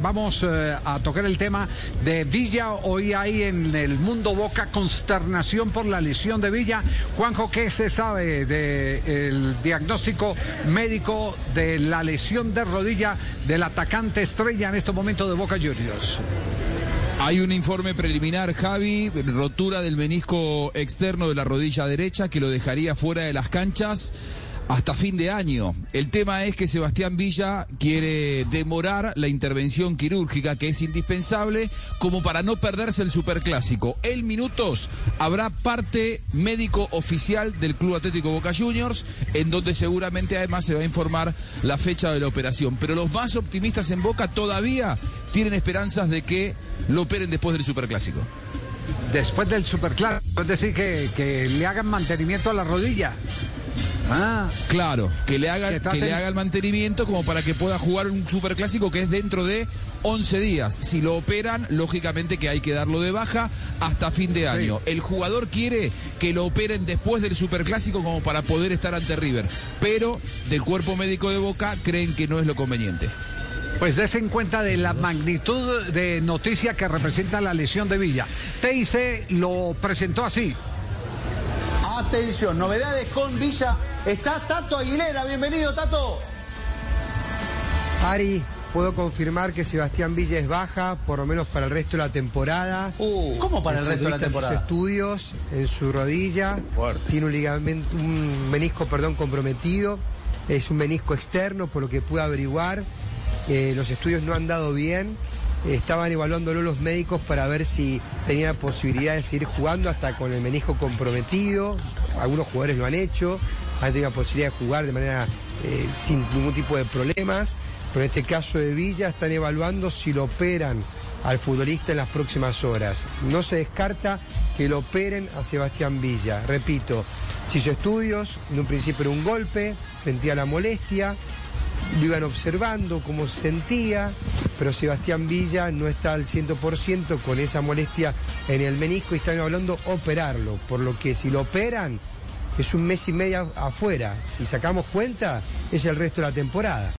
vamos eh, a tocar el tema de Villa. Hoy hay en el mundo Boca consternación por la lesión de Villa. Juanjo, ¿qué se sabe del diagnóstico médico de la lesión de rodilla del atacante estrella en este momento de Boca Juniors? Hay un informe preliminar, Javi, rotura del menisco externo de la rodilla derecha que lo dejaría fuera de las canchas hasta fin de año. El tema es que Sebastián Villa quiere demorar la intervención quirúrgica que es indispensable como para no perderse el superclásico. En minutos habrá parte médico oficial del Club Atlético Boca Juniors en donde seguramente además se va a informar la fecha de la operación. Pero los más optimistas en Boca todavía tienen esperanzas de que lo operen después del superclásico. Después del superclásico, es decir, que, que le hagan mantenimiento a la rodilla. Ah, claro, que le haga que le haga el mantenimiento como para que pueda jugar un superclásico que es dentro de 11 días. Si lo operan, lógicamente que hay que darlo de baja hasta fin de año. El jugador quiere que lo operen después del superclásico como para poder estar ante River, pero del cuerpo médico de Boca creen que no es lo conveniente. Pues des en cuenta de la magnitud de noticia que representa la lesión de Villa. TIC lo presentó así. Atención, novedades con Villa. Está Tato Aguilera. Bienvenido, Tato. Ari, puedo confirmar que Sebastián Villa es baja, por lo menos para el resto de la temporada. Uh, ¿Cómo para el resto de la temporada? estudios en su rodilla. Tiene un ligamento, un menisco, perdón, comprometido. Es un menisco externo, por lo que pude averiguar. Eh, los estudios no han dado bien estaban evaluándolo los médicos para ver si tenía posibilidad de seguir jugando hasta con el menisco comprometido. Algunos jugadores lo han hecho, han tenido la posibilidad de jugar de manera eh, sin ningún tipo de problemas. Pero en este caso de Villa están evaluando si lo operan al futbolista en las próximas horas. No se descarta que lo operen a Sebastián Villa. Repito, si hizo estudios, en un principio era un golpe, sentía la molestia, lo iban observando, cómo se sentía, pero Sebastián Villa no está al 100% con esa molestia en el menisco y están hablando operarlo, por lo que si lo operan es un mes y medio afuera, si sacamos cuenta es el resto de la temporada.